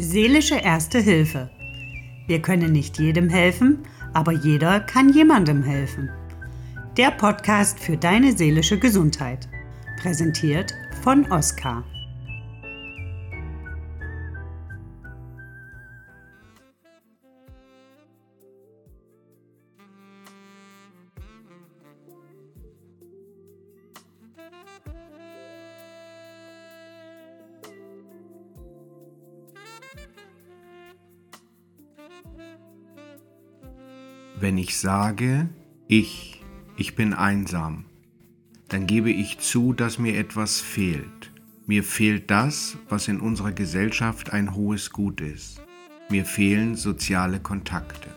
Seelische Erste Hilfe. Wir können nicht jedem helfen, aber jeder kann jemandem helfen. Der Podcast für deine seelische Gesundheit. Präsentiert von Oskar. Ich sage, ich, ich bin einsam, dann gebe ich zu, dass mir etwas fehlt. Mir fehlt das, was in unserer Gesellschaft ein hohes Gut ist. Mir fehlen soziale Kontakte.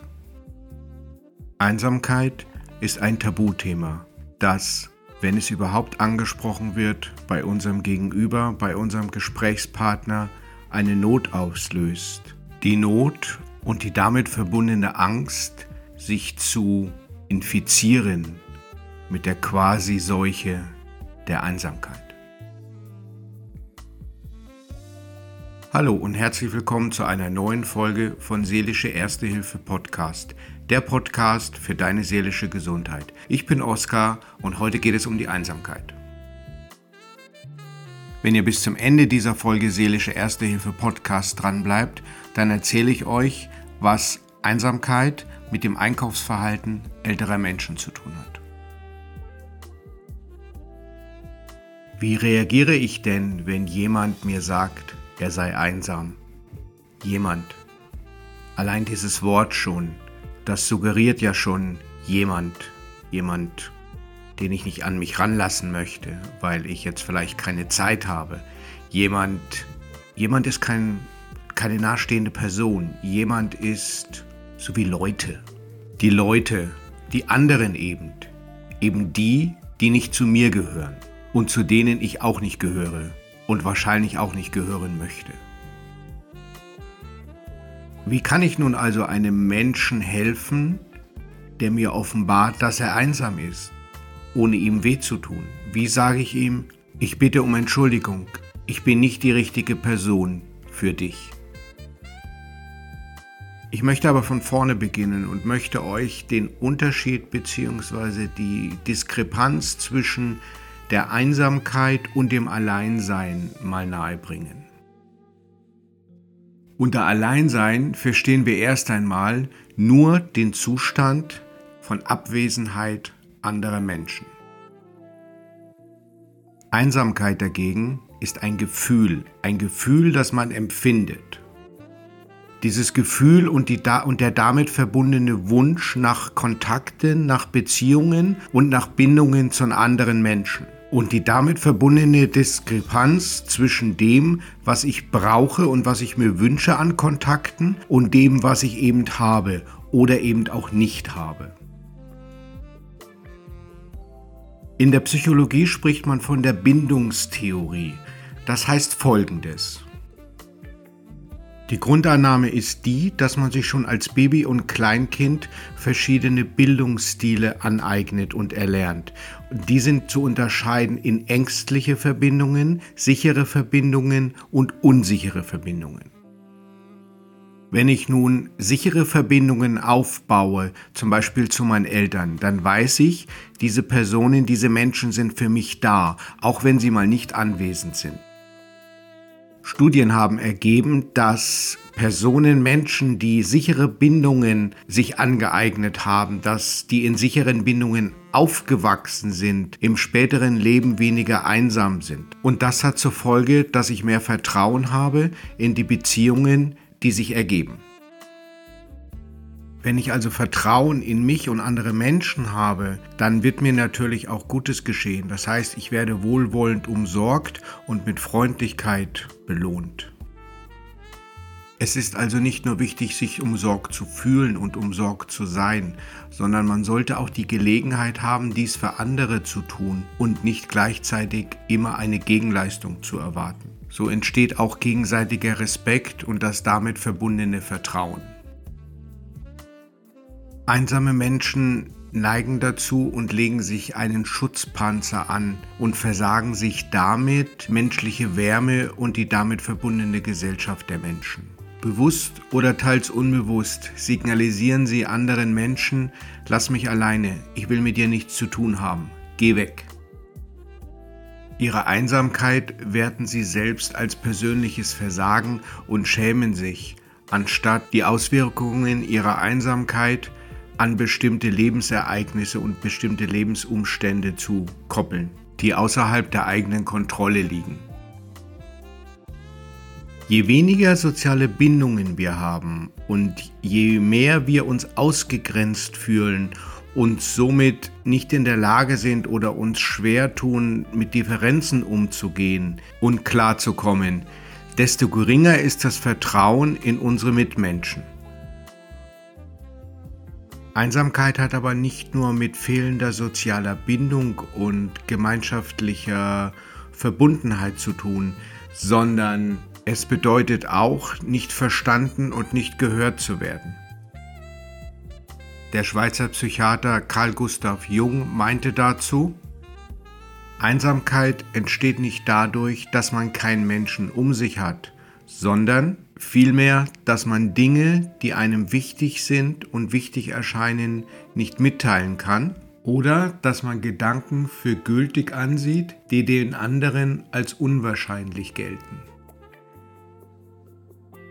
Einsamkeit ist ein Tabuthema, das, wenn es überhaupt angesprochen wird, bei unserem Gegenüber, bei unserem Gesprächspartner eine Not auslöst. Die Not und die damit verbundene Angst, sich zu infizieren mit der Quasi-Seuche der Einsamkeit. Hallo und herzlich willkommen zu einer neuen Folge von Seelische Erste Hilfe Podcast, der Podcast für deine seelische Gesundheit. Ich bin Oskar und heute geht es um die Einsamkeit. Wenn ihr bis zum Ende dieser Folge Seelische Erste Hilfe Podcast dran bleibt, dann erzähle ich euch, was Einsamkeit mit dem Einkaufsverhalten älterer Menschen zu tun hat. Wie reagiere ich denn, wenn jemand mir sagt, er sei einsam? Jemand. Allein dieses Wort schon, das suggeriert ja schon jemand, jemand, den ich nicht an mich ranlassen möchte, weil ich jetzt vielleicht keine Zeit habe. Jemand, jemand ist kein, keine nahestehende Person. Jemand ist so wie Leute. Die Leute, die anderen eben, eben die, die nicht zu mir gehören und zu denen ich auch nicht gehöre und wahrscheinlich auch nicht gehören möchte. Wie kann ich nun also einem Menschen helfen, der mir offenbart, dass er einsam ist, ohne ihm weh zu tun? Wie sage ich ihm, ich bitte um Entschuldigung, ich bin nicht die richtige Person für dich? Ich möchte aber von vorne beginnen und möchte euch den Unterschied bzw. die Diskrepanz zwischen der Einsamkeit und dem Alleinsein mal nahebringen. Unter Alleinsein verstehen wir erst einmal nur den Zustand von Abwesenheit anderer Menschen. Einsamkeit dagegen ist ein Gefühl, ein Gefühl, das man empfindet. Dieses Gefühl und, die und der damit verbundene Wunsch nach Kontakten, nach Beziehungen und nach Bindungen zu anderen Menschen. Und die damit verbundene Diskrepanz zwischen dem, was ich brauche und was ich mir wünsche an Kontakten und dem, was ich eben habe oder eben auch nicht habe. In der Psychologie spricht man von der Bindungstheorie. Das heißt folgendes. Die Grundannahme ist die, dass man sich schon als Baby und Kleinkind verschiedene Bildungsstile aneignet und erlernt. Die sind zu unterscheiden in ängstliche Verbindungen, sichere Verbindungen und unsichere Verbindungen. Wenn ich nun sichere Verbindungen aufbaue, zum Beispiel zu meinen Eltern, dann weiß ich, diese Personen, diese Menschen sind für mich da, auch wenn sie mal nicht anwesend sind. Studien haben ergeben, dass Personen, Menschen, die sichere Bindungen sich angeeignet haben, dass die in sicheren Bindungen aufgewachsen sind, im späteren Leben weniger einsam sind. Und das hat zur Folge, dass ich mehr Vertrauen habe in die Beziehungen, die sich ergeben. Wenn ich also Vertrauen in mich und andere Menschen habe, dann wird mir natürlich auch Gutes geschehen. Das heißt, ich werde wohlwollend umsorgt und mit Freundlichkeit belohnt. Es ist also nicht nur wichtig, sich umsorgt zu fühlen und umsorgt zu sein, sondern man sollte auch die Gelegenheit haben, dies für andere zu tun und nicht gleichzeitig immer eine Gegenleistung zu erwarten. So entsteht auch gegenseitiger Respekt und das damit verbundene Vertrauen. Einsame Menschen neigen dazu und legen sich einen Schutzpanzer an und versagen sich damit menschliche Wärme und die damit verbundene Gesellschaft der Menschen. Bewusst oder teils unbewusst signalisieren sie anderen Menschen, lass mich alleine, ich will mit dir nichts zu tun haben, geh weg. Ihre Einsamkeit werten sie selbst als persönliches Versagen und schämen sich, anstatt die Auswirkungen ihrer Einsamkeit an bestimmte Lebensereignisse und bestimmte Lebensumstände zu koppeln, die außerhalb der eigenen Kontrolle liegen. Je weniger soziale Bindungen wir haben und je mehr wir uns ausgegrenzt fühlen und somit nicht in der Lage sind oder uns schwer tun, mit Differenzen umzugehen und klarzukommen, desto geringer ist das Vertrauen in unsere Mitmenschen. Einsamkeit hat aber nicht nur mit fehlender sozialer Bindung und gemeinschaftlicher Verbundenheit zu tun, sondern es bedeutet auch, nicht verstanden und nicht gehört zu werden. Der Schweizer Psychiater Carl Gustav Jung meinte dazu, Einsamkeit entsteht nicht dadurch, dass man keinen Menschen um sich hat, sondern vielmehr, dass man Dinge, die einem wichtig sind und wichtig erscheinen, nicht mitteilen kann oder dass man Gedanken für gültig ansieht, die den anderen als unwahrscheinlich gelten.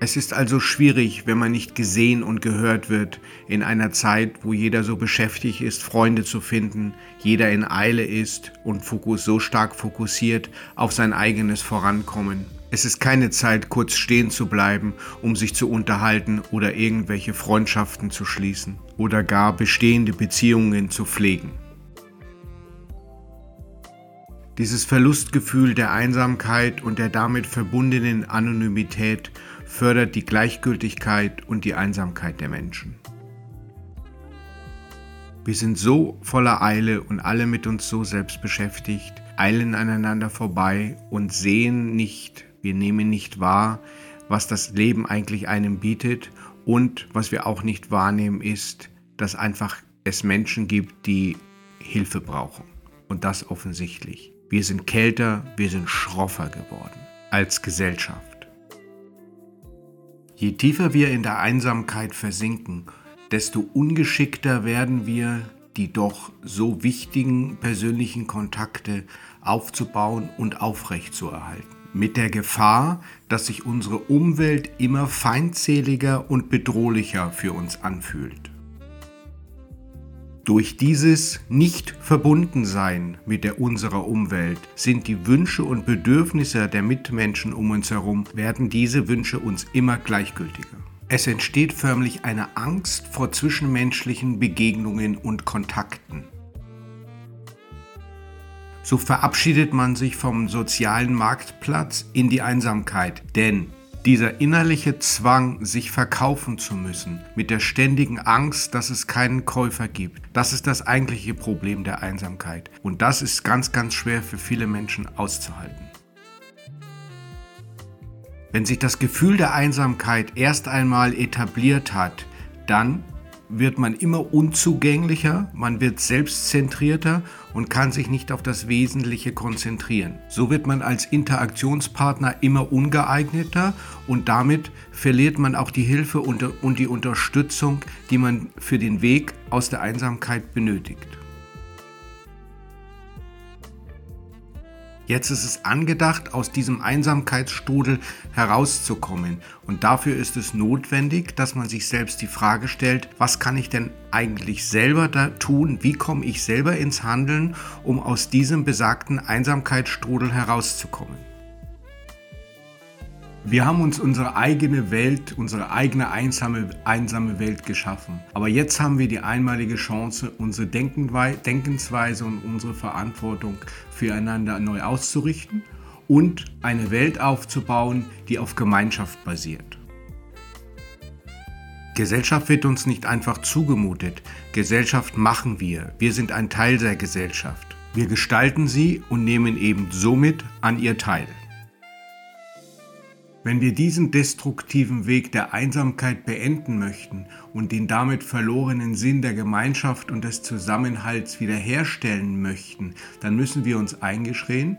Es ist also schwierig, wenn man nicht gesehen und gehört wird in einer Zeit, wo jeder so beschäftigt ist, Freunde zu finden, jeder in Eile ist und Fokus so stark fokussiert auf sein eigenes Vorankommen. Es ist keine Zeit, kurz stehen zu bleiben, um sich zu unterhalten oder irgendwelche Freundschaften zu schließen oder gar bestehende Beziehungen zu pflegen. Dieses Verlustgefühl der Einsamkeit und der damit verbundenen Anonymität fördert die Gleichgültigkeit und die Einsamkeit der Menschen. Wir sind so voller Eile und alle mit uns so selbst beschäftigt, eilen aneinander vorbei und sehen nicht, wir nehmen nicht wahr, was das Leben eigentlich einem bietet und was wir auch nicht wahrnehmen ist, dass einfach es Menschen gibt, die Hilfe brauchen. Und das offensichtlich. Wir sind kälter, wir sind schroffer geworden als Gesellschaft. Je tiefer wir in der Einsamkeit versinken, desto ungeschickter werden wir, die doch so wichtigen persönlichen Kontakte aufzubauen und aufrechtzuerhalten. Mit der Gefahr, dass sich unsere Umwelt immer feindseliger und bedrohlicher für uns anfühlt. Durch dieses Nicht-Verbundensein mit der unserer Umwelt sind die Wünsche und Bedürfnisse der Mitmenschen um uns herum, werden diese Wünsche uns immer gleichgültiger. Es entsteht förmlich eine Angst vor zwischenmenschlichen Begegnungen und Kontakten. So verabschiedet man sich vom sozialen Marktplatz in die Einsamkeit, denn dieser innerliche Zwang, sich verkaufen zu müssen, mit der ständigen Angst, dass es keinen Käufer gibt, das ist das eigentliche Problem der Einsamkeit. Und das ist ganz, ganz schwer für viele Menschen auszuhalten. Wenn sich das Gefühl der Einsamkeit erst einmal etabliert hat, dann wird man immer unzugänglicher, man wird selbstzentrierter und kann sich nicht auf das Wesentliche konzentrieren. So wird man als Interaktionspartner immer ungeeigneter und damit verliert man auch die Hilfe und die Unterstützung, die man für den Weg aus der Einsamkeit benötigt. Jetzt ist es angedacht, aus diesem Einsamkeitsstrudel herauszukommen. Und dafür ist es notwendig, dass man sich selbst die Frage stellt, was kann ich denn eigentlich selber da tun? Wie komme ich selber ins Handeln, um aus diesem besagten Einsamkeitsstrudel herauszukommen? Wir haben uns unsere eigene Welt, unsere eigene einsame, einsame Welt geschaffen. Aber jetzt haben wir die einmalige Chance, unsere Denkensweise und unsere Verantwortung füreinander neu auszurichten und eine Welt aufzubauen, die auf Gemeinschaft basiert. Gesellschaft wird uns nicht einfach zugemutet. Gesellschaft machen wir. Wir sind ein Teil der Gesellschaft. Wir gestalten sie und nehmen eben somit an ihr teil. Wenn wir diesen destruktiven Weg der Einsamkeit beenden möchten und den damit verlorenen Sinn der Gemeinschaft und des Zusammenhalts wiederherstellen möchten, dann müssen wir uns eingestehen,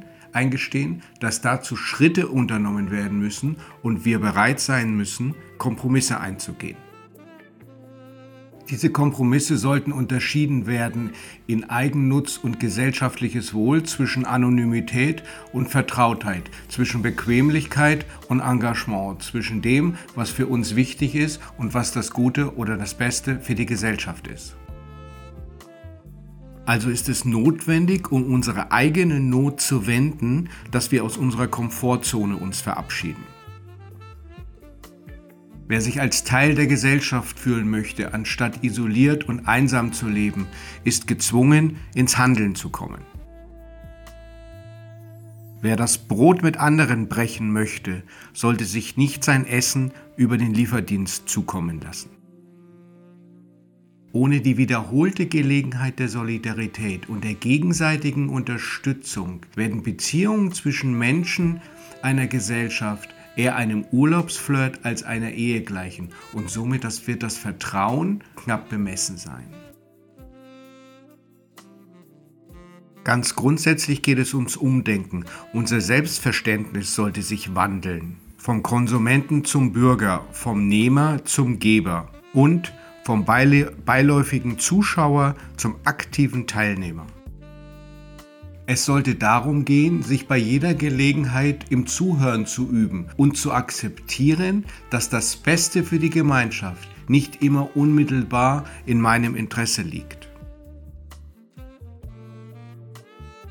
dass dazu Schritte unternommen werden müssen und wir bereit sein müssen, Kompromisse einzugehen. Diese Kompromisse sollten unterschieden werden in Eigennutz und gesellschaftliches Wohl zwischen Anonymität und Vertrautheit, zwischen Bequemlichkeit und Engagement, zwischen dem, was für uns wichtig ist und was das Gute oder das Beste für die Gesellschaft ist. Also ist es notwendig, um unsere eigene Not zu wenden, dass wir aus unserer Komfortzone uns verabschieden. Wer sich als Teil der Gesellschaft fühlen möchte, anstatt isoliert und einsam zu leben, ist gezwungen, ins Handeln zu kommen. Wer das Brot mit anderen brechen möchte, sollte sich nicht sein Essen über den Lieferdienst zukommen lassen. Ohne die wiederholte Gelegenheit der Solidarität und der gegenseitigen Unterstützung werden Beziehungen zwischen Menschen einer Gesellschaft eher einem Urlaubsflirt als einer Ehe gleichen und somit das wird das Vertrauen knapp bemessen sein. Ganz grundsätzlich geht es ums Umdenken. Unser Selbstverständnis sollte sich wandeln. Vom Konsumenten zum Bürger, vom Nehmer zum Geber und vom beiläufigen Zuschauer zum aktiven Teilnehmer. Es sollte darum gehen, sich bei jeder Gelegenheit im Zuhören zu üben und zu akzeptieren, dass das Beste für die Gemeinschaft nicht immer unmittelbar in meinem Interesse liegt.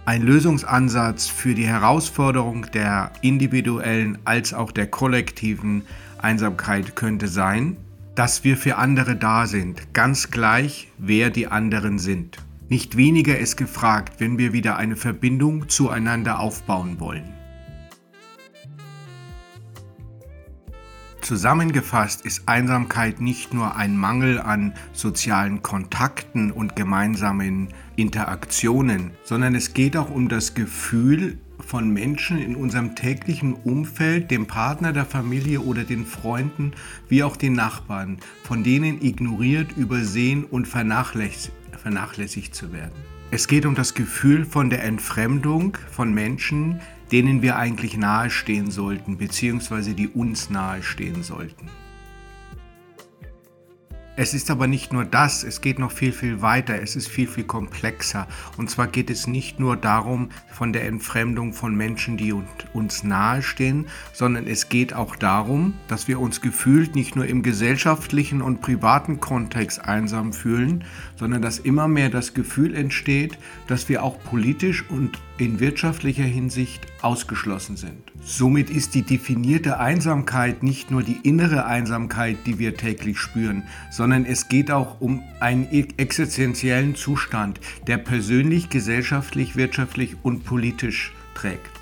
Ein Lösungsansatz für die Herausforderung der individuellen als auch der kollektiven Einsamkeit könnte sein, dass wir für andere da sind, ganz gleich, wer die anderen sind. Nicht weniger ist gefragt, wenn wir wieder eine Verbindung zueinander aufbauen wollen. Zusammengefasst ist Einsamkeit nicht nur ein Mangel an sozialen Kontakten und gemeinsamen Interaktionen, sondern es geht auch um das Gefühl von Menschen in unserem täglichen Umfeld, dem Partner der Familie oder den Freunden, wie auch den Nachbarn, von denen ignoriert, übersehen und vernachlässigt zu werden. Es geht um das Gefühl von der Entfremdung von Menschen, denen wir eigentlich nahestehen sollten, beziehungsweise die uns nahestehen sollten. Es ist aber nicht nur das, es geht noch viel, viel weiter, es ist viel, viel komplexer. Und zwar geht es nicht nur darum, von der Entfremdung von Menschen, die uns nahestehen, sondern es geht auch darum, dass wir uns gefühlt nicht nur im gesellschaftlichen und privaten Kontext einsam fühlen, sondern dass immer mehr das Gefühl entsteht, dass wir auch politisch und in wirtschaftlicher Hinsicht ausgeschlossen sind. Somit ist die definierte Einsamkeit nicht nur die innere Einsamkeit, die wir täglich spüren, sondern es geht auch um einen e- existenziellen Zustand, der persönlich, gesellschaftlich, wirtschaftlich und politisch trägt.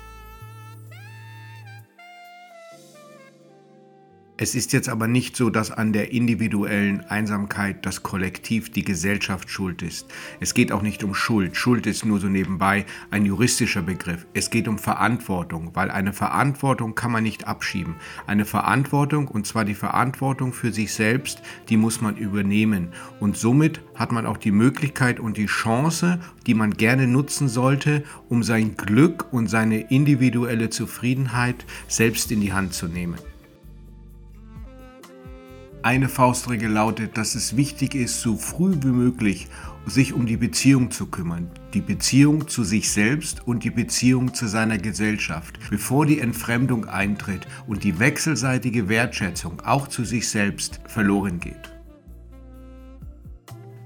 Es ist jetzt aber nicht so, dass an der individuellen Einsamkeit das Kollektiv, die Gesellschaft schuld ist. Es geht auch nicht um Schuld. Schuld ist nur so nebenbei ein juristischer Begriff. Es geht um Verantwortung, weil eine Verantwortung kann man nicht abschieben. Eine Verantwortung, und zwar die Verantwortung für sich selbst, die muss man übernehmen. Und somit hat man auch die Möglichkeit und die Chance, die man gerne nutzen sollte, um sein Glück und seine individuelle Zufriedenheit selbst in die Hand zu nehmen. Eine Faustregel lautet, dass es wichtig ist, so früh wie möglich sich um die Beziehung zu kümmern. Die Beziehung zu sich selbst und die Beziehung zu seiner Gesellschaft, bevor die Entfremdung eintritt und die wechselseitige Wertschätzung auch zu sich selbst verloren geht.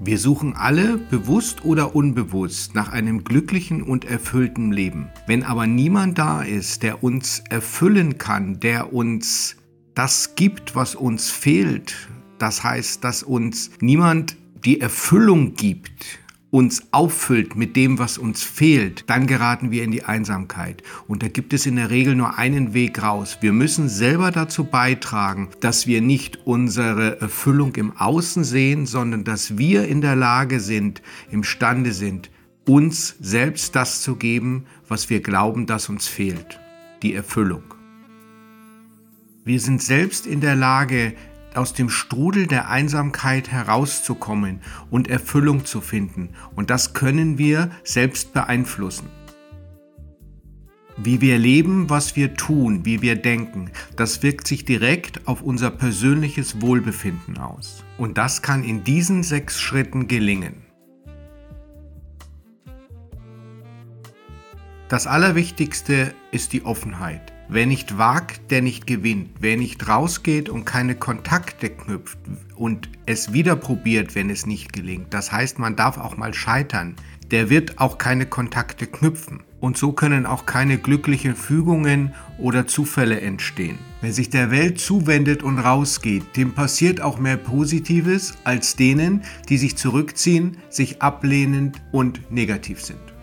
Wir suchen alle, bewusst oder unbewusst, nach einem glücklichen und erfüllten Leben. Wenn aber niemand da ist, der uns erfüllen kann, der uns das gibt, was uns fehlt, das heißt, dass uns niemand die Erfüllung gibt, uns auffüllt mit dem, was uns fehlt, dann geraten wir in die Einsamkeit. Und da gibt es in der Regel nur einen Weg raus. Wir müssen selber dazu beitragen, dass wir nicht unsere Erfüllung im Außen sehen, sondern dass wir in der Lage sind, imstande sind, uns selbst das zu geben, was wir glauben, dass uns fehlt. Die Erfüllung. Wir sind selbst in der Lage, aus dem Strudel der Einsamkeit herauszukommen und Erfüllung zu finden. Und das können wir selbst beeinflussen. Wie wir leben, was wir tun, wie wir denken, das wirkt sich direkt auf unser persönliches Wohlbefinden aus. Und das kann in diesen sechs Schritten gelingen. Das Allerwichtigste ist die Offenheit. Wer nicht wagt, der nicht gewinnt. Wer nicht rausgeht und keine Kontakte knüpft und es wieder probiert, wenn es nicht gelingt, das heißt, man darf auch mal scheitern, der wird auch keine Kontakte knüpfen. Und so können auch keine glücklichen Fügungen oder Zufälle entstehen. Wer sich der Welt zuwendet und rausgeht, dem passiert auch mehr Positives als denen, die sich zurückziehen, sich ablehnend und negativ sind.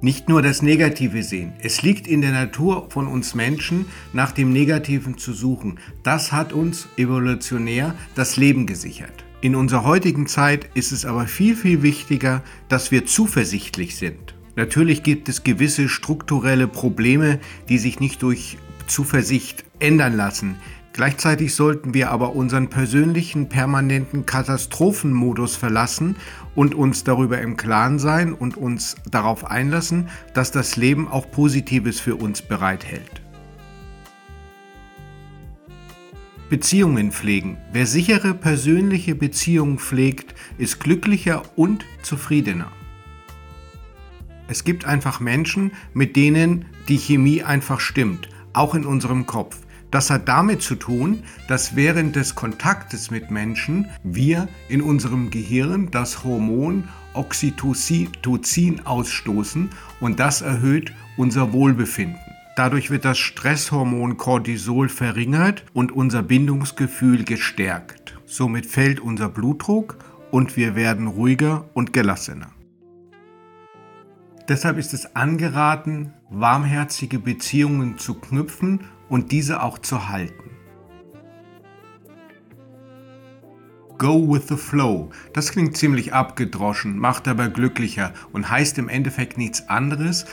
Nicht nur das Negative sehen. Es liegt in der Natur von uns Menschen, nach dem Negativen zu suchen. Das hat uns evolutionär das Leben gesichert. In unserer heutigen Zeit ist es aber viel, viel wichtiger, dass wir zuversichtlich sind. Natürlich gibt es gewisse strukturelle Probleme, die sich nicht durch Zuversicht ändern lassen. Gleichzeitig sollten wir aber unseren persönlichen permanenten Katastrophenmodus verlassen und uns darüber im Klaren sein und uns darauf einlassen, dass das Leben auch Positives für uns bereithält. Beziehungen pflegen. Wer sichere persönliche Beziehungen pflegt, ist glücklicher und zufriedener. Es gibt einfach Menschen, mit denen die Chemie einfach stimmt, auch in unserem Kopf. Das hat damit zu tun, dass während des Kontaktes mit Menschen wir in unserem Gehirn das Hormon Oxytocin ausstoßen und das erhöht unser Wohlbefinden. Dadurch wird das Stresshormon Cortisol verringert und unser Bindungsgefühl gestärkt. Somit fällt unser Blutdruck und wir werden ruhiger und gelassener. Deshalb ist es angeraten, warmherzige Beziehungen zu knüpfen und diese auch zu halten. Go with the flow. Das klingt ziemlich abgedroschen, macht aber glücklicher und heißt im Endeffekt nichts anderes,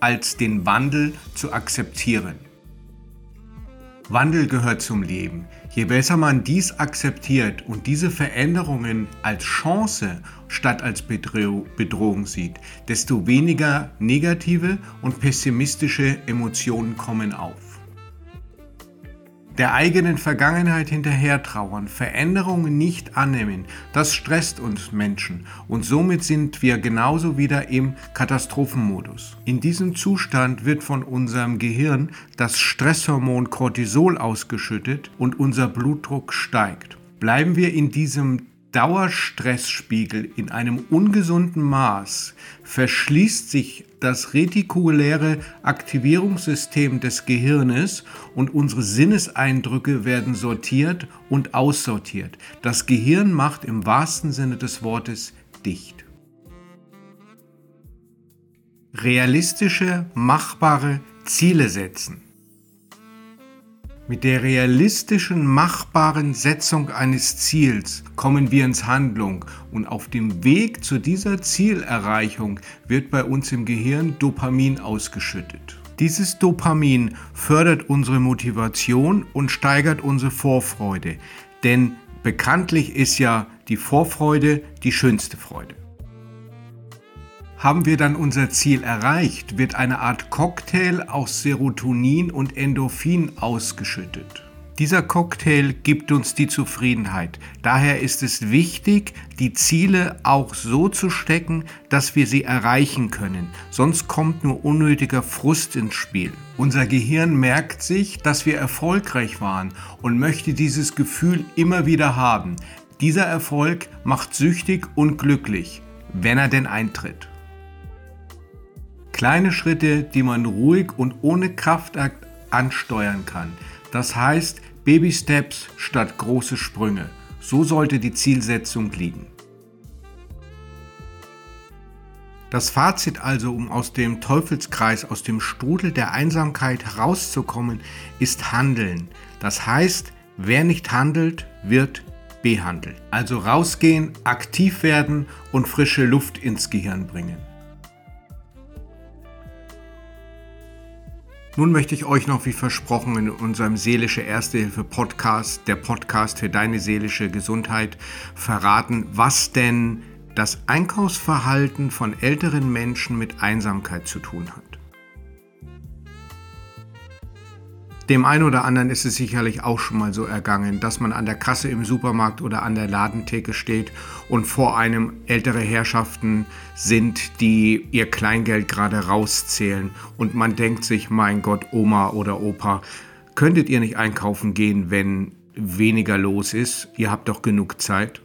als den Wandel zu akzeptieren. Wandel gehört zum Leben. Je besser man dies akzeptiert und diese Veränderungen als Chance statt als Bedrohung sieht, desto weniger negative und pessimistische Emotionen kommen auf der eigenen Vergangenheit hinterher trauern, Veränderungen nicht annehmen, das stresst uns Menschen und somit sind wir genauso wieder im Katastrophenmodus. In diesem Zustand wird von unserem Gehirn das Stresshormon Cortisol ausgeschüttet und unser Blutdruck steigt. Bleiben wir in diesem Dauerstressspiegel in einem ungesunden Maß verschließt sich das retikuläre Aktivierungssystem des Gehirnes und unsere Sinneseindrücke werden sortiert und aussortiert. Das Gehirn macht im wahrsten Sinne des Wortes dicht. Realistische, machbare Ziele setzen. Mit der realistischen, machbaren Setzung eines Ziels kommen wir ins Handlung und auf dem Weg zu dieser Zielerreichung wird bei uns im Gehirn Dopamin ausgeschüttet. Dieses Dopamin fördert unsere Motivation und steigert unsere Vorfreude, denn bekanntlich ist ja die Vorfreude die schönste Freude. Haben wir dann unser Ziel erreicht, wird eine Art Cocktail aus Serotonin und Endorphin ausgeschüttet. Dieser Cocktail gibt uns die Zufriedenheit. Daher ist es wichtig, die Ziele auch so zu stecken, dass wir sie erreichen können. Sonst kommt nur unnötiger Frust ins Spiel. Unser Gehirn merkt sich, dass wir erfolgreich waren und möchte dieses Gefühl immer wieder haben. Dieser Erfolg macht süchtig und glücklich, wenn er denn eintritt. Kleine Schritte, die man ruhig und ohne Kraftakt ansteuern kann. Das heißt Baby Steps statt große Sprünge. So sollte die Zielsetzung liegen. Das Fazit also, um aus dem Teufelskreis, aus dem Strudel der Einsamkeit herauszukommen, ist Handeln. Das heißt, wer nicht handelt, wird behandelt. Also rausgehen, aktiv werden und frische Luft ins Gehirn bringen. Nun möchte ich euch noch wie versprochen in unserem Seelische Erste Hilfe Podcast, der Podcast für deine seelische Gesundheit, verraten, was denn das Einkaufsverhalten von älteren Menschen mit Einsamkeit zu tun hat. Dem einen oder anderen ist es sicherlich auch schon mal so ergangen, dass man an der Kasse im Supermarkt oder an der Ladentheke steht und vor einem ältere Herrschaften sind, die ihr Kleingeld gerade rauszählen und man denkt sich, mein Gott, Oma oder Opa, könntet ihr nicht einkaufen gehen, wenn weniger los ist? Ihr habt doch genug Zeit.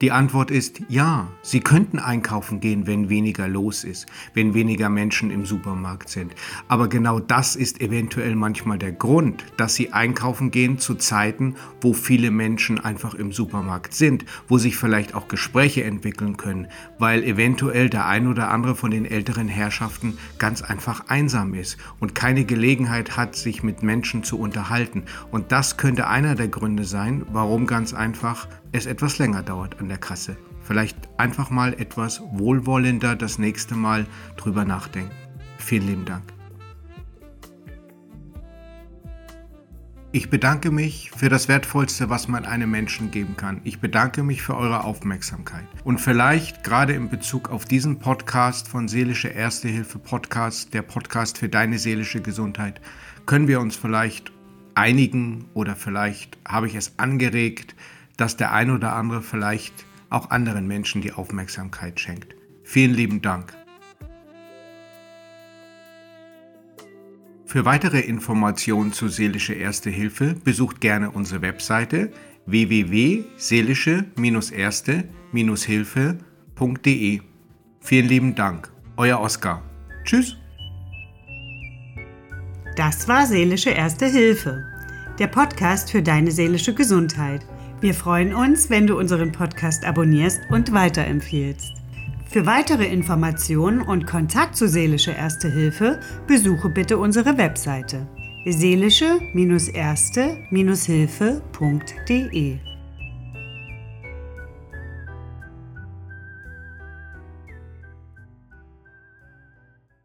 Die Antwort ist ja, Sie könnten einkaufen gehen, wenn weniger los ist, wenn weniger Menschen im Supermarkt sind. Aber genau das ist eventuell manchmal der Grund, dass Sie einkaufen gehen zu Zeiten, wo viele Menschen einfach im Supermarkt sind, wo sich vielleicht auch Gespräche entwickeln können, weil eventuell der ein oder andere von den älteren Herrschaften ganz einfach einsam ist und keine Gelegenheit hat, sich mit Menschen zu unterhalten. Und das könnte einer der Gründe sein, warum ganz einfach es etwas länger dauert an der Kasse. Vielleicht einfach mal etwas wohlwollender das nächste Mal drüber nachdenken. Vielen lieben Dank. Ich bedanke mich für das Wertvollste, was man einem Menschen geben kann. Ich bedanke mich für eure Aufmerksamkeit. Und vielleicht gerade in Bezug auf diesen Podcast von Seelische Erste Hilfe Podcast, der Podcast für deine seelische Gesundheit, können wir uns vielleicht einigen oder vielleicht habe ich es angeregt, dass der ein oder andere vielleicht auch anderen Menschen die Aufmerksamkeit schenkt. Vielen lieben Dank. Für weitere Informationen zu Seelische Erste Hilfe besucht gerne unsere Webseite www.seelische-erste-hilfe.de. Vielen lieben Dank. Euer Oskar. Tschüss. Das war Seelische Erste Hilfe, der Podcast für deine seelische Gesundheit. Wir freuen uns, wenn du unseren Podcast abonnierst und weiterempfiehlst. Für weitere Informationen und Kontakt zu Seelische Erste Hilfe besuche bitte unsere Webseite seelische-erste-hilfe.de.